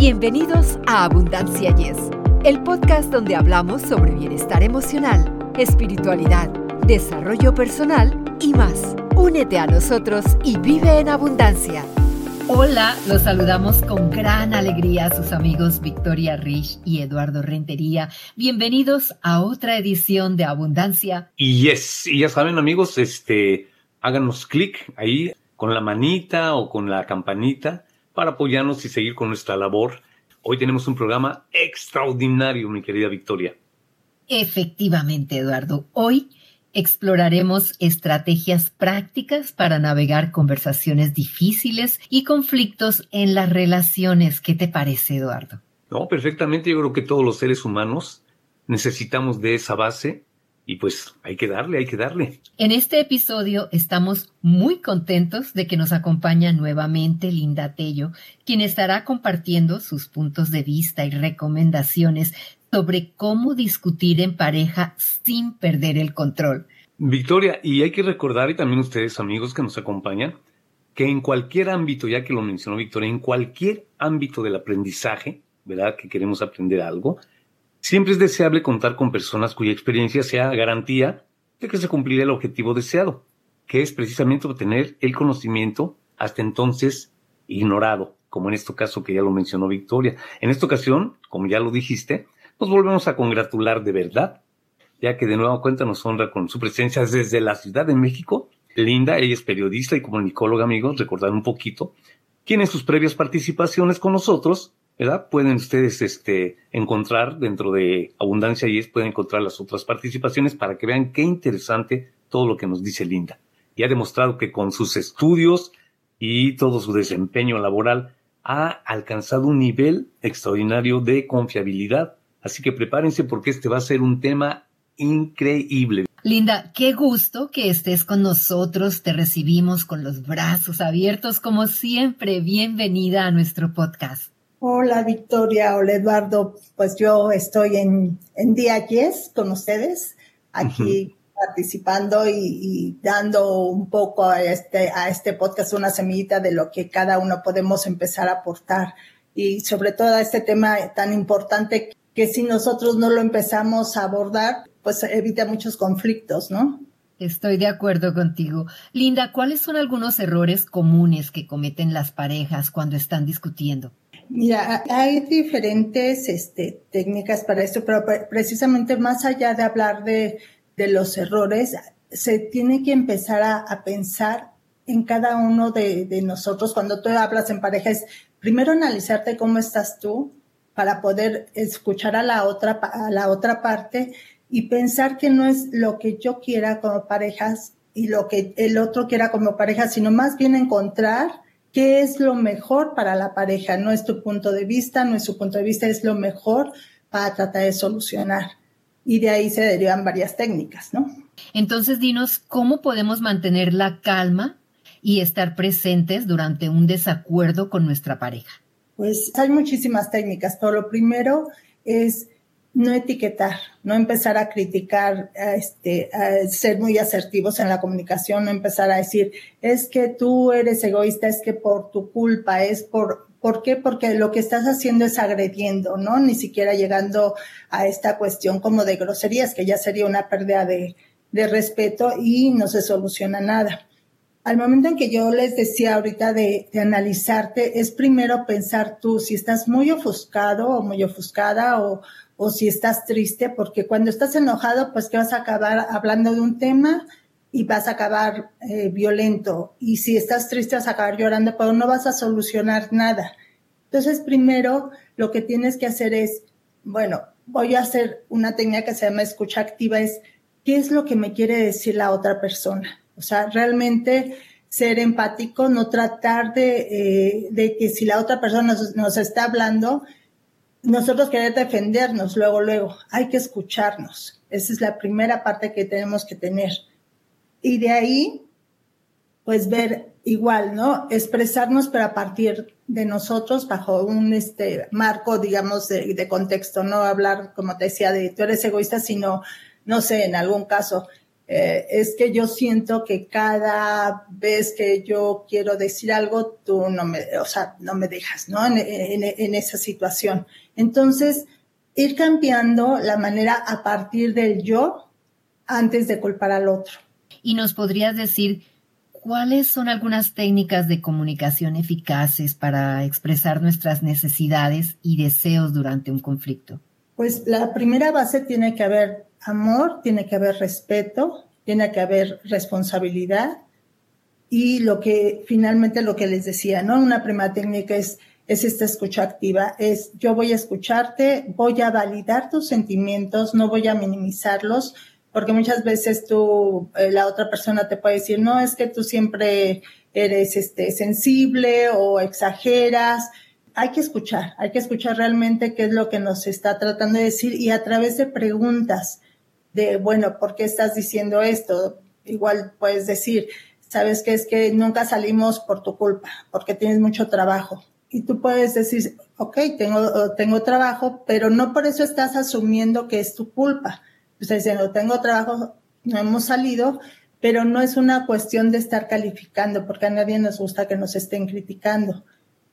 Bienvenidos a Abundancia Yes, el podcast donde hablamos sobre bienestar emocional, espiritualidad, desarrollo personal y más. Únete a nosotros y vive en abundancia. Hola, los saludamos con gran alegría a sus amigos Victoria Rich y Eduardo Rentería. Bienvenidos a otra edición de Abundancia. Y yes, y ya saben amigos, este, háganos clic ahí con la manita o con la campanita para apoyarnos y seguir con nuestra labor. Hoy tenemos un programa extraordinario, mi querida Victoria. Efectivamente, Eduardo. Hoy exploraremos estrategias prácticas para navegar conversaciones difíciles y conflictos en las relaciones. ¿Qué te parece, Eduardo? No, perfectamente. Yo creo que todos los seres humanos necesitamos de esa base y pues hay que darle, hay que darle. En este episodio estamos muy contentos de que nos acompaña nuevamente Linda Tello, quien estará compartiendo sus puntos de vista y recomendaciones sobre cómo discutir en pareja sin perder el control. Victoria, y hay que recordar, y también ustedes amigos que nos acompañan, que en cualquier ámbito, ya que lo mencionó Victoria, en cualquier ámbito del aprendizaje, ¿verdad? Que queremos aprender algo, Siempre es deseable contar con personas cuya experiencia sea garantía de que se cumplirá el objetivo deseado, que es precisamente obtener el conocimiento hasta entonces ignorado, como en este caso que ya lo mencionó Victoria. En esta ocasión, como ya lo dijiste, nos volvemos a congratular de verdad, ya que de nueva cuenta nos honra con su presencia desde la Ciudad de México. Linda, ella es periodista y comunicóloga, amigos, recordar un poquito, quien en sus previas participaciones con nosotros ¿verdad? Pueden ustedes este, encontrar dentro de Abundancia y es, pueden encontrar las otras participaciones para que vean qué interesante todo lo que nos dice Linda. Y ha demostrado que con sus estudios y todo su desempeño laboral ha alcanzado un nivel extraordinario de confiabilidad. Así que prepárense porque este va a ser un tema increíble. Linda, qué gusto que estés con nosotros. Te recibimos con los brazos abiertos como siempre. Bienvenida a nuestro podcast. Hola Victoria, hola Eduardo, pues yo estoy en, en día 10 con ustedes, aquí participando y, dando un poco a este, a este podcast una semillita de lo que cada uno podemos empezar a aportar y sobre todo a este tema tan importante que si nosotros no lo empezamos a abordar, pues evita muchos conflictos, ¿no? Estoy de acuerdo contigo. Linda, ¿cuáles son algunos errores comunes que cometen las parejas cuando están discutiendo? Mira, hay diferentes este, técnicas para esto, pero precisamente más allá de hablar de, los errores, se tiene que empezar a, pensar en cada uno de, de, nosotros. Cuando tú hablas en pareja, es primero analizarte cómo estás tú para poder escuchar a la otra, a la otra parte y pensar que no es lo que yo quiera como parejas y lo que el otro quiera como pareja, sino más bien encontrar qué es lo mejor para la pareja. No es tu punto de vista, no es su punto de vista, es lo mejor para tratar de solucionar. Y de ahí se derivan varias técnicas, ¿no? Entonces, dinos, ¿cómo podemos mantener la calma y estar presentes durante un desacuerdo con nuestra pareja? Pues hay muchísimas técnicas, pero lo primero es no etiquetar, no empezar a criticar, a este, a ser muy asertivos en la comunicación, no empezar a decir, es que tú eres egoísta, es que por tu culpa, es por, ¿por qué? Porque lo que estás haciendo es agrediendo, ¿no? Ni siquiera llegando a esta cuestión como de groserías, que ya sería una pérdida de, de respeto y no se soluciona nada. Al momento en que yo les decía ahorita de, de, analizarte, es primero pensar tú si estás muy ofuscado o muy ofuscada o, o si estás triste, porque cuando estás enojado, pues que vas a acabar hablando de un tema y vas a acabar eh, violento. Y si estás triste, vas a acabar llorando, pero no vas a solucionar nada. Entonces, primero, lo que tienes que hacer es, bueno, voy a hacer una técnica que se llama escucha activa, es, ¿qué es lo que me quiere decir la otra persona? O sea, realmente ser empático, no tratar de, eh, de que si la otra persona nos, nos está hablando, nosotros querer defendernos luego, luego, hay que escucharnos. Esa es la primera parte que tenemos que tener. Y de ahí, pues ver igual, ¿no? Expresarnos, pero a partir de nosotros, bajo un este, marco, digamos, de, de contexto, no hablar, como te decía, de tú eres egoísta, sino, no sé, en algún caso, eh, es que yo siento que cada vez que yo quiero decir algo, tú no me, o sea, no me dejas, ¿no? En, en esa situación. Entonces, ir cambiando la manera a partir del yo antes de culpar al otro. Y nos podrías decir cuáles son algunas técnicas de comunicación eficaces para expresar nuestras necesidades y deseos durante un conflicto. Pues la primera base tiene que haber amor, tiene que haber respeto, tiene que haber responsabilidad y lo que finalmente lo que les decía, ¿no? Una primera técnica es es esta escucha activa, es yo voy a escucharte, voy a validar tus sentimientos, no voy a minimizarlos, porque muchas veces tú, eh, la otra persona te puede decir, no, es que tú siempre eres este, sensible o exageras. Hay que escuchar, hay que escuchar realmente qué es lo que nos está tratando de decir y a través de preguntas de, bueno, ¿por qué estás diciendo esto? Igual puedes decir, sabes que es que nunca salimos por tu culpa, porque tienes mucho trabajo. Y tú puedes decir, ok, tengo, tengo trabajo, pero no por eso estás asumiendo que es tu culpa. Estás diciendo, tengo trabajo, no hemos salido, pero no es una cuestión de estar calificando, porque a nadie nos gusta que nos estén criticando.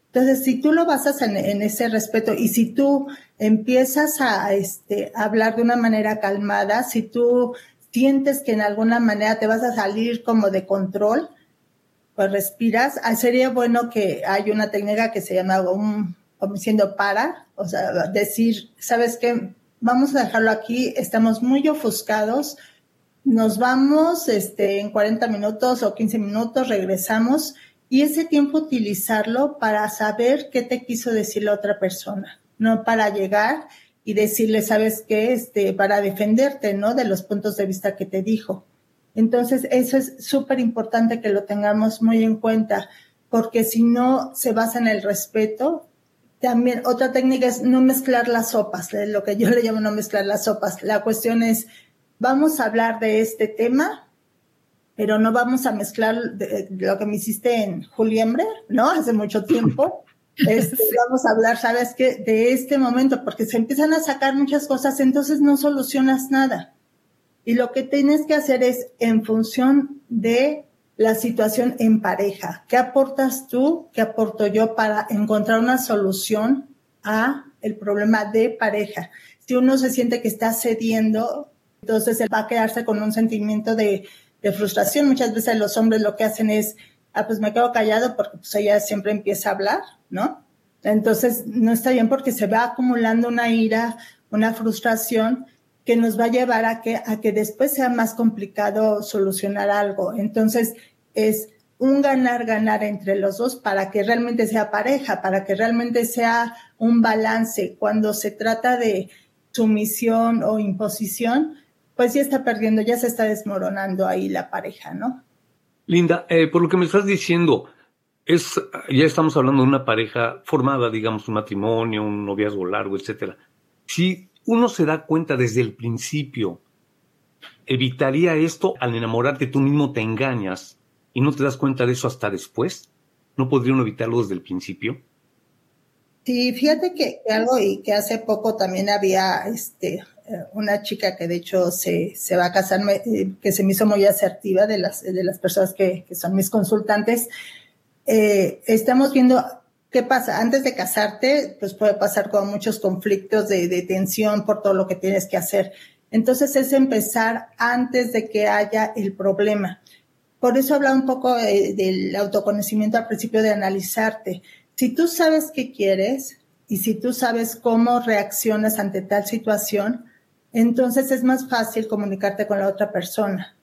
Entonces, si tú lo basas en, ese respeto y si tú empiezas a este, hablar de una manera calmada, si tú sientes que en alguna manera te vas a salir como de control, pues respiras. Ah, sería bueno que hay una técnica que se llama un, como diciendo para, o sea, decir, ¿sabes qué? Vamos a dejarlo aquí, estamos muy ofuscados, nos vamos este, en 40 minutos o 15 minutos, regresamos y ese tiempo utilizarlo para saber qué te quiso decir la otra persona, no para llegar y decirle, ¿sabes qué? Este, para defenderte, ¿no? De los puntos de vista que te dijo. Entonces, eso es súper importante que lo tengamos muy en cuenta, porque si no se basa en el respeto, también otra técnica es no mezclar las sopas, lo que yo le llamo no mezclar las sopas. La cuestión es, vamos a hablar de este tema, pero no vamos a mezclar lo que me hiciste en Juliembre, ¿no? Hace mucho tiempo. Este, vamos a hablar, ¿sabes qué? De este momento, porque se empiezan a sacar muchas cosas, entonces no solucionas nada. Y lo que tienes que hacer es en función de la situación en pareja. ¿Qué aportas tú? ¿Qué aporto yo para encontrar una solución a el problema de pareja? Si uno se siente que está cediendo, entonces él va a quedarse con un sentimiento de, de frustración. Muchas veces los hombres lo que hacen es, ah, pues me quedo callado porque pues ella siempre empieza a hablar, ¿no? Entonces no está bien porque se va acumulando una ira, una frustración que nos va a llevar a que, a que después sea más complicado solucionar algo. Entonces, es un ganar-ganar entre los dos para que realmente sea pareja, para que realmente sea un balance. Cuando se trata de sumisión o imposición, pues ya está perdiendo, ya se está desmoronando ahí la pareja, ¿no? Linda, eh, por lo que me estás diciendo, es, ya estamos hablando de una pareja formada, digamos, un matrimonio, un noviazgo largo, etcétera. Si uno se da cuenta desde el principio, evitaría esto al enamorarte tú mismo te engañas y no te das cuenta de eso hasta después. ¿No podría uno evitarlo desde el principio? Sí, fíjate que, algo y que hace poco también había este una chica que de hecho se, se va a casar, eh, que se me hizo muy asertiva de las, de las personas que, que son mis consultantes. Eh, estamos viendo ¿Qué pasa? Antes de casarte, pues puede pasar con muchos conflictos de, tensión por todo lo que tienes que hacer. Entonces es empezar antes de que haya el problema. Por eso hablaba un poco del autoconocimiento al principio de analizarte. Si tú sabes qué quieres y si tú sabes cómo reaccionas ante tal situación, entonces es más fácil comunicarte con la otra persona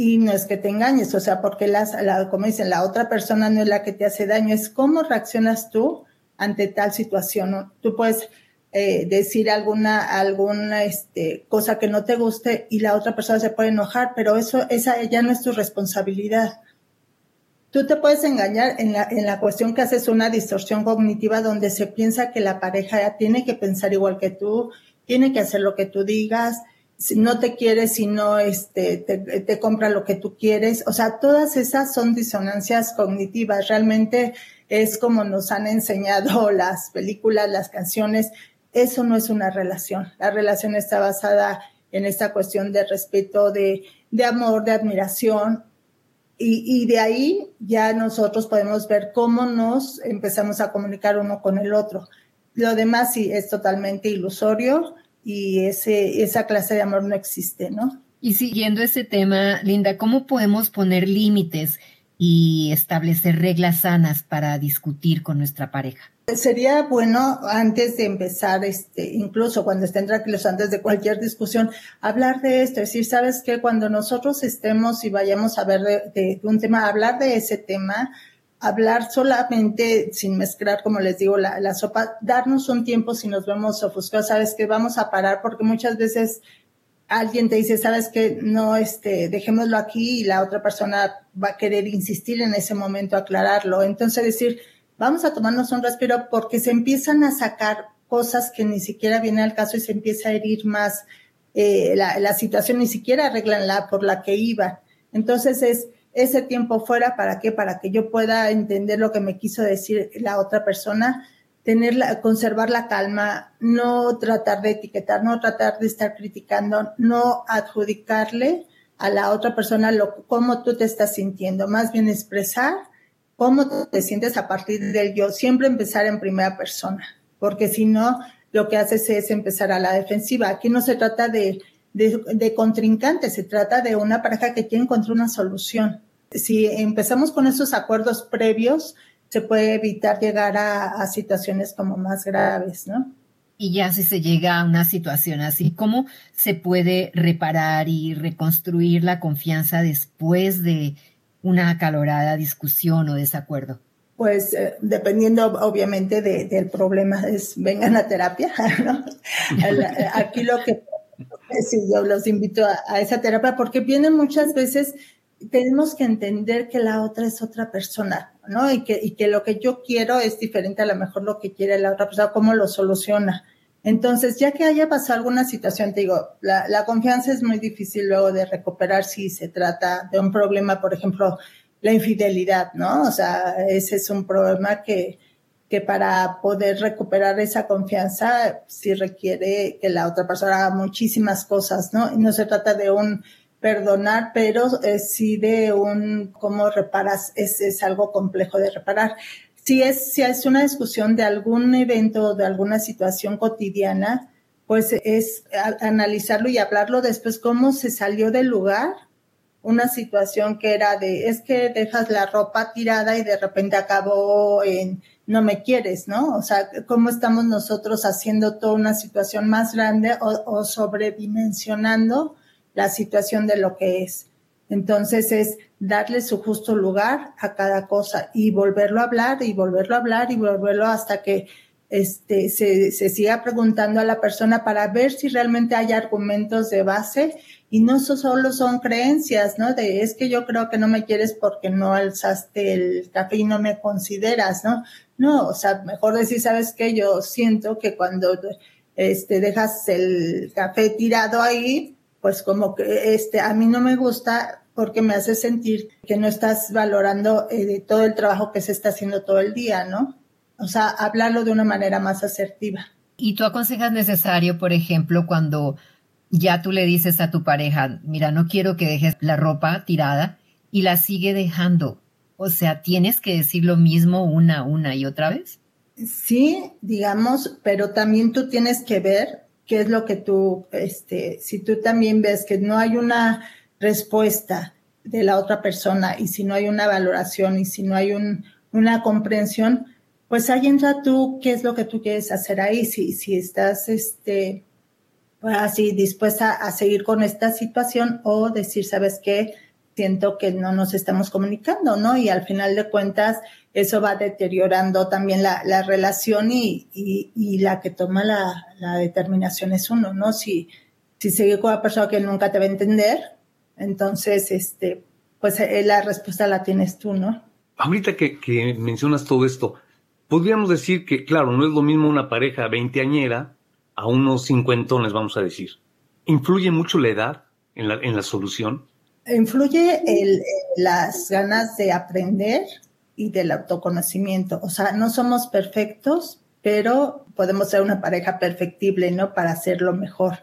y no es que te engañes, o sea, porque las, la, como dicen, la otra persona no es la que te hace daño, es cómo reaccionas tú ante tal situación. Tú puedes eh, decir alguna, alguna este, cosa que no te guste y la otra persona se puede enojar, pero eso esa ya no es tu responsabilidad. Tú te puedes engañar en la, en la cuestión que haces una distorsión cognitiva donde se piensa que la pareja tiene que pensar igual que tú, tiene que hacer lo que tú digas, si no te quiere, si no este, te, compra lo que tú quieres. O sea, todas esas son disonancias cognitivas. Realmente es como nos han enseñado las películas, las canciones. Eso no es una relación. La relación está basada en esta cuestión de respeto, de, de amor, de admiración. Y, y, de ahí ya nosotros podemos ver cómo nos empezamos a comunicar uno con el otro. Lo demás sí es totalmente ilusorio y ese, esa clase de amor no existe, ¿no? Y siguiendo ese tema, Linda, ¿cómo podemos poner límites y establecer reglas sanas para discutir con nuestra pareja? Sería bueno antes de empezar, este, incluso cuando estén tranquilos, antes de cualquier discusión, hablar de esto, decir, sabes que cuando nosotros estemos y vayamos a ver de, de, un tema, hablar de ese tema, hablar solamente sin mezclar, como les digo, la, la sopa, darnos un tiempo si nos vemos ofuscados, sabes que vamos a parar porque muchas veces alguien te dice, sabes que no, este, dejémoslo aquí y la otra persona va a querer insistir en ese momento, aclararlo. Entonces decir, vamos a tomarnos un respiro porque se empiezan a sacar cosas que ni siquiera viene al caso y se empieza a herir más eh, la, la, situación, ni siquiera arreglan la por la que iba. Entonces es ese tiempo fuera, ¿para qué? Para que yo pueda entender lo que me quiso decir la otra persona tener conservar la calma, no tratar de etiquetar, no tratar de estar criticando, no adjudicarle a la otra persona lo, cómo tú te estás sintiendo, más bien expresar cómo te sientes a partir del yo, siempre empezar en primera persona, porque si no, lo que haces es empezar a la defensiva. Aquí no se trata de, de, de contrincante, se trata de una pareja que quiere encontrar una solución. Si empezamos con esos acuerdos previos, se puede evitar llegar a, a, situaciones como más graves, ¿no? Y ya si se llega a una situación así, ¿cómo se puede reparar y reconstruir la confianza después de una acalorada discusión o desacuerdo? Pues eh, dependiendo obviamente de, del problema, es vengan a terapia, ¿no? Aquí lo que sí, yo los invito a, a esa terapia porque vienen muchas veces tenemos que entender que la otra es otra persona, ¿no? Y que, y que lo que yo quiero es diferente a lo mejor lo que quiere la otra persona, cómo lo soluciona. Entonces, ya que haya pasado alguna situación, te digo, la, la confianza es muy difícil luego de recuperar si se trata de un problema, por ejemplo, la infidelidad, ¿no? O sea, ese es un problema que, que para poder recuperar esa confianza sí requiere que la otra persona haga muchísimas cosas, ¿no? Y no se trata de un perdonar, pero eh, sí de un cómo reparas, es, es algo complejo de reparar. Si es, si es una discusión de algún evento o de alguna situación cotidiana, pues es analizarlo y hablarlo después, cómo se salió del lugar una situación que era de, es que dejas la ropa tirada y de repente acabó en, no me quieres, ¿no? O sea, cómo estamos nosotros haciendo toda una situación más grande o, o sobredimensionando la situación de lo que es. Entonces es darle su justo lugar a cada cosa y volverlo a hablar y volverlo a hablar y volverlo hasta que este, se, se siga preguntando a la persona para ver si realmente hay argumentos de base y no solo son creencias, ¿no? De es que yo creo que no me quieres porque no alzaste el café y no me consideras, ¿no? No, o sea, mejor decir, ¿sabes qué? Yo siento que cuando este, dejas el café tirado ahí, pues como que este, a mí no me gusta porque me hace sentir que no estás valorando eh, todo el trabajo que se está haciendo todo el día, ¿no? O sea, hablarlo de una manera más asertiva. ¿Y tú aconsejas necesario, por ejemplo, cuando ya tú le dices a tu pareja, mira, no quiero que dejes la ropa tirada y la sigue dejando? O sea, ¿tienes que decir lo mismo una, una y otra vez? Sí, digamos, pero también tú tienes que ver qué es lo que tú, este, si tú también ves que no hay una respuesta de la otra persona y si no hay una valoración y si no hay un, una comprensión, pues ahí entra tú, qué es lo que tú quieres hacer ahí, si, si estás, este, así dispuesta a seguir con esta situación o decir, ¿sabes qué? Siento que no nos estamos comunicando, ¿no? Y al final de cuentas, eso va deteriorando también la, la relación y, y, y, la que toma la, la, determinación es uno, ¿no? Si, si sigue con la persona que nunca te va a entender, entonces, este, pues eh, la respuesta la tienes tú, ¿no? Ahorita que, que mencionas todo esto, podríamos decir que, claro, no es lo mismo una pareja veinteañera a unos cincuentones, vamos a decir. ¿Influye mucho la edad en la, en la solución? Influye el, las ganas de aprender, y del autoconocimiento. O sea, no somos perfectos, pero podemos ser una pareja perfectible, ¿no? Para hacerlo mejor.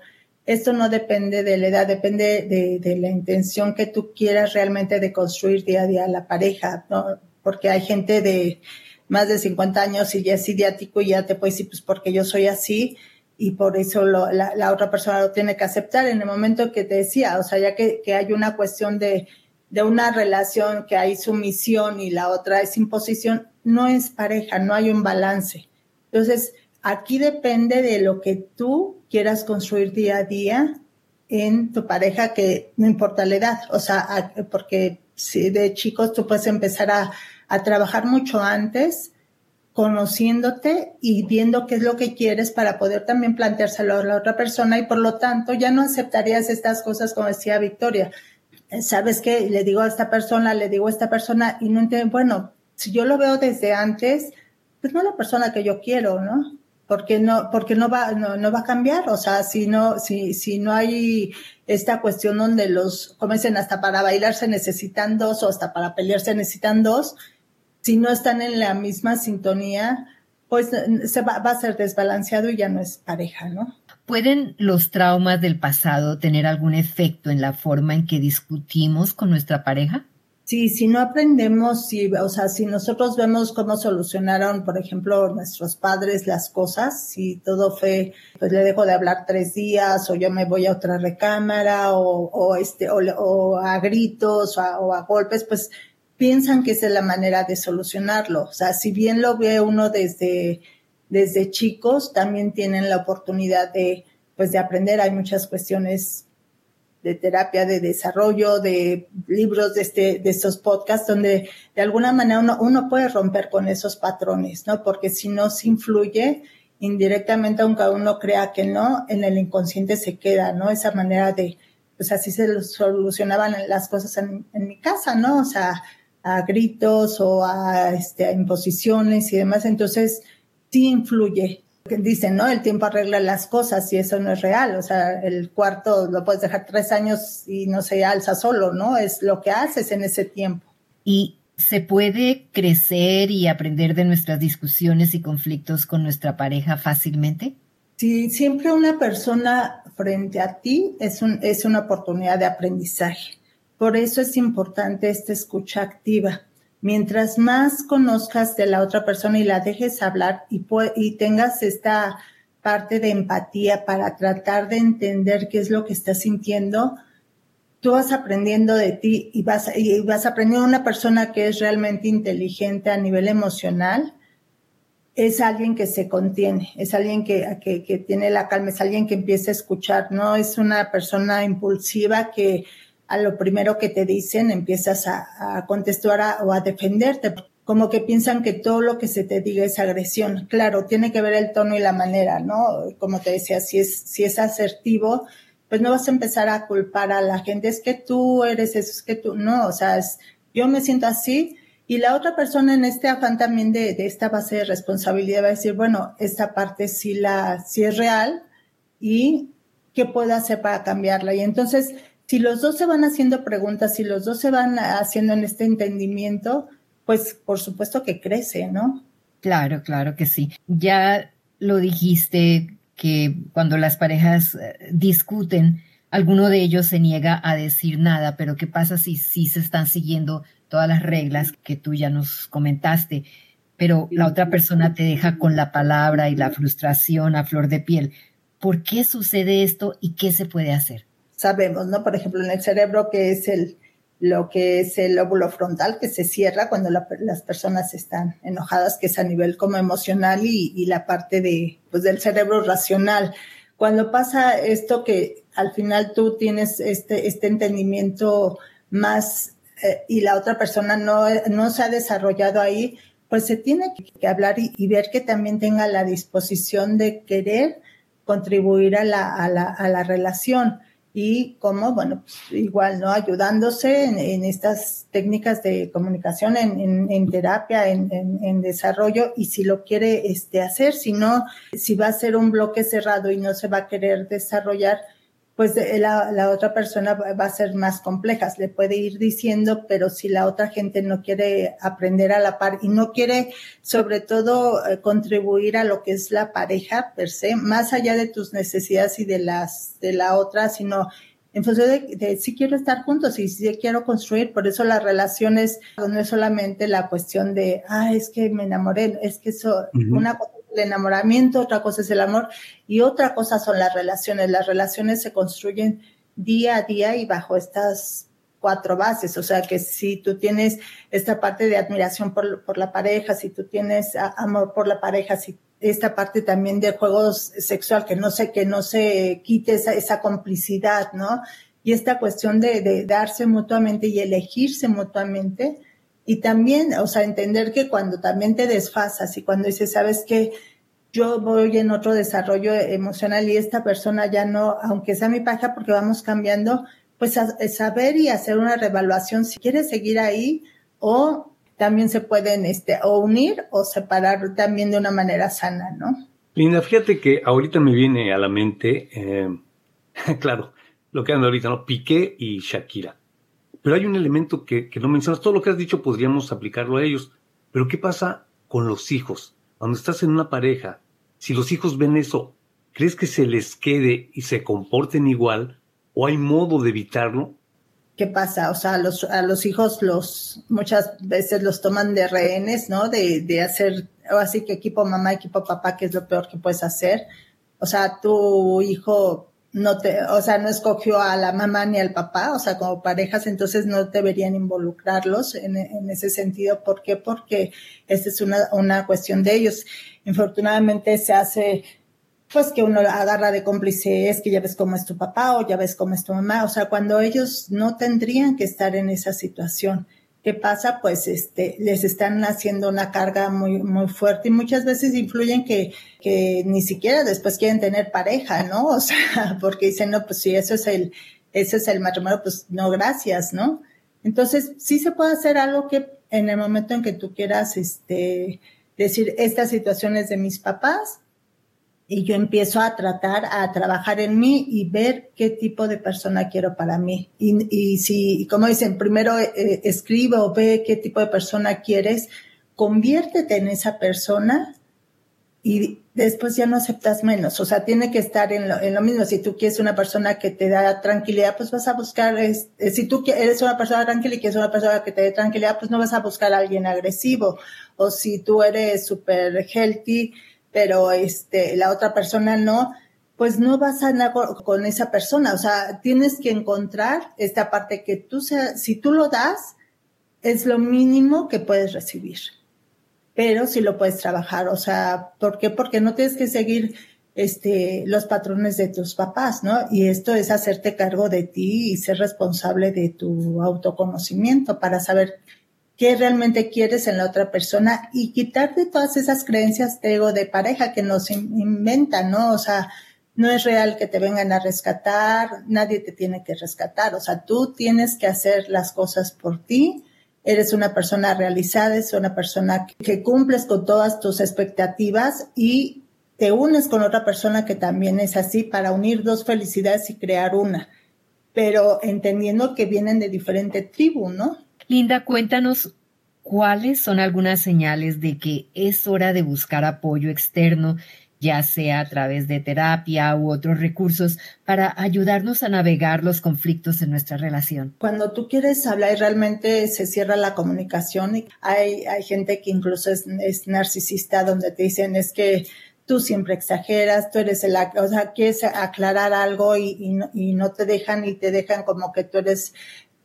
esto no depende de la edad, depende de, la intención que tú quieras realmente de construir día a día la pareja, ¿no? Porque hay gente de más de 50 años y ya es idiático y ya te puede decir, pues porque yo soy así y por eso la, otra persona lo tiene que aceptar en el momento que te decía, o sea, ya que hay una cuestión de, de una relación que hay sumisión y la otra es imposición, no es pareja, no hay un balance. Entonces, aquí depende de lo que tú quieras construir día a día en tu pareja, que no importa la edad, o sea, porque si de chicos tú puedes empezar a, a trabajar mucho antes, conociéndote y viendo qué es lo que quieres para poder también planteárselo a la otra persona y por lo tanto ya no aceptarías estas cosas como decía Victoria. ¿Sabes qué? Le digo a esta persona, le digo a esta persona y no entiendo, bueno, si yo lo veo desde antes, pues no es la persona que yo quiero, ¿no? Porque no, porque no va, no, no va a cambiar. O sea, si no, si, si no hay esta cuestión donde los, como dicen, hasta para bailar se necesitan dos o hasta para pelear se necesitan dos, si no están en la misma sintonía, pues se va, va a ser desbalanceado y ya no es pareja, ¿no? ¿Pueden los traumas del pasado tener algún efecto en la forma en que discutimos con nuestra pareja? Sí, si no aprendemos, si, o sea, si nosotros vemos cómo solucionaron, por ejemplo, nuestros padres las cosas, si todo fue, pues le dejo de hablar tres días, o yo me voy a otra recámara, o, o este, o, o a gritos, o a, o a golpes, pues piensan que esa es la manera de solucionarlo. O sea, si bien lo ve uno desde, desde chicos, también tienen la oportunidad de, pues, de aprender. Hay muchas cuestiones de terapia, de desarrollo, de libros de, este, de estos podcasts, donde de alguna manera uno, puede romper con esos patrones, ¿no? Porque si no se influye indirectamente, aunque uno crea que no, en el inconsciente se queda, ¿no? Esa manera de, pues así se solucionaban las cosas en, en mi casa, ¿no? O sea, a gritos o a, este, a imposiciones y demás. Entonces, sí influye. Dicen, ¿no? El tiempo arregla las cosas y eso no es real. O sea, el cuarto lo puedes dejar tres años y no se alza solo, ¿no? Es lo que haces en ese tiempo. Y se puede crecer y aprender de nuestras discusiones y conflictos con nuestra pareja fácilmente. Sí, siempre una persona frente a ti es, un, es una oportunidad de aprendizaje. Por eso es importante esta escucha activa. Mientras más conozcas de la otra persona y la dejes hablar y, tengas esta parte de empatía para tratar de entender qué es lo que estás sintiendo, tú vas aprendiendo de ti y vas, y vas aprendiendo una persona que es realmente inteligente a nivel emocional. Es alguien que se contiene, es alguien que tiene la calma, es alguien que empieza a escuchar, no es una persona impulsiva que, a lo primero que te dicen empiezas a, a contestar o a defenderte, como que piensan que todo lo que se te diga es agresión. Claro, tiene que ver el tono y la manera, ¿no? Como te decía, si es, si es asertivo, pues no vas a empezar a culpar a la gente, es que tú eres eso, es que tú, no, o sea, es, yo me siento así y la otra persona en este afán también de, de esta base de responsabilidad va a decir, bueno, esta parte sí la, sí es real y qué puedo hacer para cambiarla. Y entonces, si los dos se van haciendo preguntas, si los dos se van haciendo en este entendimiento, pues por supuesto que crece, ¿no? Claro, claro que sí. Ya lo dijiste que cuando las parejas eh, discuten, alguno de ellos se niega a decir nada, pero ¿qué pasa si sí se están siguiendo todas las reglas que tú ya nos comentaste? Pero la otra persona te deja con la palabra y la frustración a flor de piel. ¿Por qué sucede esto y qué se puede hacer? Sabemos, ¿no? Por ejemplo, en el cerebro, que es el, lo que es el lóbulo frontal, que se cierra cuando la, las personas están enojadas, que es a nivel como emocional y, la parte de, pues, del cerebro racional. Cuando pasa esto que al final tú tienes este, este entendimiento más eh, y la otra persona no, no se ha desarrollado ahí, pues se tiene que hablar y, y, ver que también tenga la disposición de querer contribuir a la, a la, a la relación y como, bueno, pues igual, ¿no? Ayudándose en, en, estas técnicas de comunicación, en, en, en terapia, en, desarrollo, y si lo quiere este, hacer, si no, si va a ser un bloque cerrado y no se va a querer desarrollar, pues la, la, otra persona va a ser más compleja, le puede ir diciendo, pero si la otra gente no quiere aprender a la par y no quiere sobre todo eh, contribuir a lo que es la pareja per se, más allá de tus necesidades y de las de la otra, sino en función de, si quiero estar juntos y si quiero construir, por eso las relaciones no es solamente la cuestión de, ah, es que me enamoré, es que eso, una cosa el enamoramiento, otra cosa es el amor y otra cosa son las relaciones. Las relaciones se construyen día a día y bajo estas cuatro bases, o sea que si tú tienes esta parte de admiración por, por la pareja, si tú tienes amor por la pareja, si esta parte también de juego sexual, que no sé, que no se quite esa, esa complicidad, ¿no? Y esta cuestión de, de, darse mutuamente y elegirse mutuamente. Y también, o sea, entender que cuando también te desfasas y cuando dices, sabes que yo voy en otro desarrollo emocional y esta persona ya no, aunque sea mi pareja, porque vamos cambiando, pues saber y hacer una revaluación si quieres seguir ahí o también se pueden este, o unir o separar también de una manera sana, ¿no? Linda, fíjate que ahorita me viene a la mente, eh, claro, lo que anda ahorita, ¿no? Piqué y Shakira. Pero hay un elemento que, no mencionas. Todo lo que has dicho podríamos aplicarlo a ellos. Pero ¿qué pasa con los hijos? Cuando estás en una pareja, si los hijos ven eso, ¿crees que se les quede y se comporten igual? ¿O hay modo de evitarlo? ¿qué pasa? O sea, a los, hijos muchas veces los toman de rehenes, ¿no? De, de hacer, o así que equipo mamá, equipo papá, que es lo peor que puedes hacer. O sea, tu hijo no te, o sea, no escogió a la mamá ni al papá, o sea, como parejas, entonces no deberían involucrarlos en, en ese sentido. ¿Por qué? Porque esta es una, una cuestión de ellos. Infortunadamente se hace pues que uno agarra de cómplice es que ya ves cómo es tu papá o ya ves cómo es tu mamá, o sea, cuando ellos no tendrían que estar en esa situación. ¿Qué pasa? Pues este, les están haciendo una carga muy, muy fuerte y muchas veces influyen que, que ni siquiera después quieren tener pareja, ¿no? O sea, porque dicen, no, pues si eso es el, ese es el matrimonio, pues no, gracias, ¿no? Entonces, sí se puede hacer algo que en el momento en que tú quieras, este, decir, esta situación es de mis papás, y yo empiezo a tratar, a trabajar en mí y ver qué tipo de persona quiero para mí. Y, y si, como dicen, primero eh, escribe o ve qué tipo de persona quieres, conviértete en esa persona y después ya no aceptas menos. O sea, tiene que estar en lo, en lo mismo. Si tú quieres una persona que te da tranquilidad, pues vas a buscar, es, si tú eres una persona tranquila y quieres una persona que te dé tranquilidad, pues no vas a buscar a alguien agresivo. O si tú eres súper healthy, pero este, la otra persona no, pues no vas a andar con esa persona. O sea, tienes que encontrar esta parte que tú sea, si tú lo das, es lo mínimo que puedes recibir. Pero si lo puedes trabajar. O sea, ¿por qué? Porque no tienes que seguir este, los patrones de tus papás, ¿no? Y esto es hacerte cargo de ti y ser responsable de tu autoconocimiento para saber qué realmente quieres en la otra persona y quitarte todas esas creencias de ego de pareja que nos inventan, ¿no? O sea, no es real que te vengan a rescatar, nadie te tiene que rescatar, o sea, tú tienes que hacer las cosas por ti, eres una persona realizada, es una persona que cumples con todas tus expectativas y te unes con otra persona que también es así para unir dos felicidades y crear una, pero entendiendo que vienen de diferente tribu, ¿no? Linda, cuéntanos cuáles son algunas señales de que es hora de buscar apoyo externo, ya sea a través de terapia u otros recursos, para ayudarnos a navegar los conflictos en nuestra relación. Cuando tú quieres hablar y realmente se cierra la comunicación, y hay, hay gente que incluso es, narcisista, donde te dicen es que tú siempre exageras, tú eres el, o sea, quieres aclarar algo y, y, no, y, no, te dejan y te dejan como que tú eres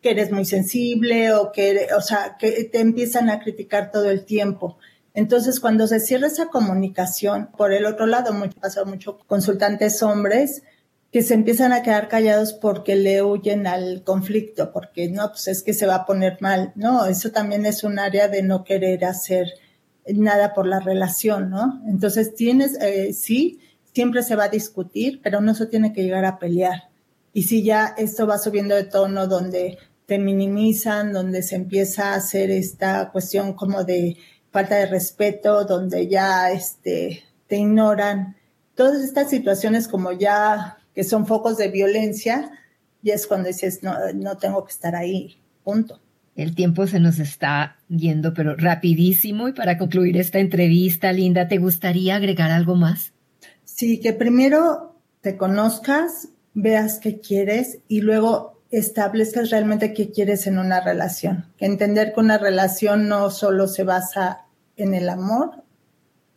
que eres muy sensible o que, o sea, que te empiezan a criticar todo el tiempo. Entonces, cuando se cierra esa comunicación, por el otro lado, mucho, pasa mucho consultantes hombres que se empiezan a quedar callados porque le huyen al conflicto, porque no, pues es que se va a poner mal. No, eso también es un área de no querer hacer nada por la relación, ¿no? Entonces, tienes, eh, sí, siempre se va a discutir, pero no se tiene que llegar a pelear. Y si ya esto va subiendo de tono donde te minimizan, donde se empieza a hacer esta cuestión como de falta de respeto, donde ya este, te ignoran. Todas estas situaciones como ya que son focos de violencia, y es cuando dices, no, no tengo que estar ahí, punto. El tiempo se nos está yendo, pero rapidísimo. Y para concluir esta entrevista, Linda, ¿te gustaría agregar algo más? Sí, que primero te conozcas, veas qué quieres y luego establezcas realmente qué quieres en una relación. Entender que una relación no solo se basa en el amor,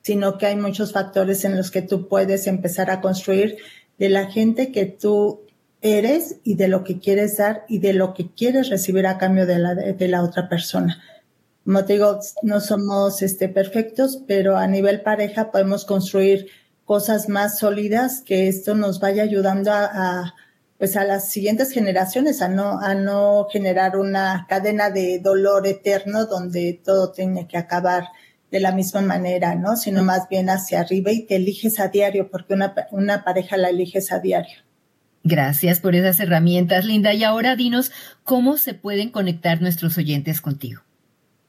sino que hay muchos factores en los que tú puedes empezar a construir de la gente que tú eres y de lo que quieres dar y de lo que quieres recibir a cambio de la, de la otra persona. Como digo, no somos este, perfectos, pero a nivel pareja podemos construir cosas más sólidas que esto nos vaya ayudando a, pues a las siguientes generaciones a no a no generar una cadena de dolor eterno donde todo tiene que acabar de la misma manera, ¿no? Sino más bien hacia arriba y te eliges a diario porque una, una pareja la eliges a diario. Gracias por esas herramientas, Linda. Y ahora dinos cómo se pueden conectar nuestros oyentes contigo.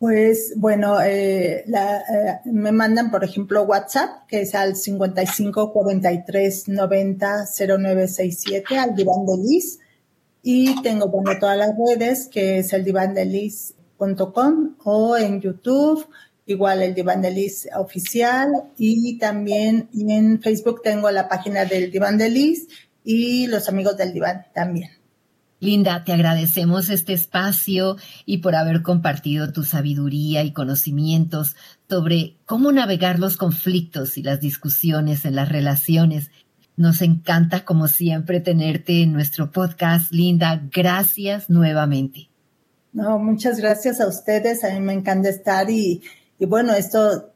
Pues bueno, eh, eh, me mandan, por ejemplo, WhatsApp, que es al 55 43 90 0967, al diván de Liz. Y tengo, bueno, todas las redes, que es el diván de o en YouTube, igual el diván de Liz oficial. Y también en Facebook tengo la página del diván de Liz y los amigos del diván también. Linda, te agradecemos este espacio y por haber compartido tu sabiduría y conocimientos sobre cómo navegar los conflictos y las discusiones en las relaciones. Nos encanta, como siempre, tenerte en nuestro podcast. Linda, gracias nuevamente. No, muchas gracias a ustedes. A mí me encanta estar y, y bueno, esto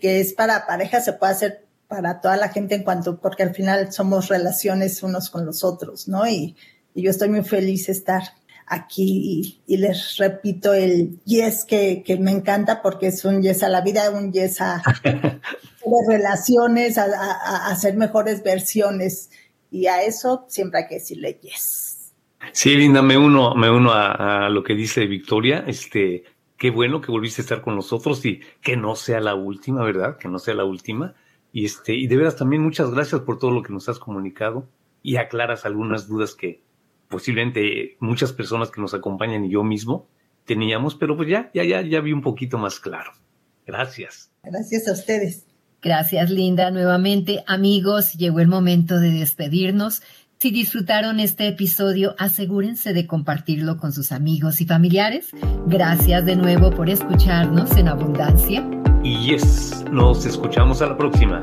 que es para pareja se puede hacer para toda la gente en cuanto, porque al final somos relaciones unos con los otros, ¿no? Y, y yo estoy muy feliz de estar aquí y, les repito el yes que, que, me encanta porque es un yes a la vida, un yes a, relaciones, a, a, hacer mejores versiones y a eso siempre hay que decirle yes. Sí, Linda, me uno, me uno a, lo que dice Victoria, este, qué bueno que volviste a estar con nosotros y que no sea la última, ¿verdad? Que no sea la última. Y este, y de veras también muchas gracias por todo lo que nos has comunicado y aclaras algunas dudas que, posiblemente muchas personas que nos acompañan y yo mismo teníamos, pero pues ya, ya, ya, ya vi un poquito más claro. Gracias. Gracias a ustedes. Gracias, Linda. Nuevamente, amigos, llegó el momento de despedirnos. Si disfrutaron este episodio, asegúrense de compartirlo con sus amigos y familiares. Gracias de nuevo por escucharnos en abundancia. Y yes, nos escuchamos a la próxima.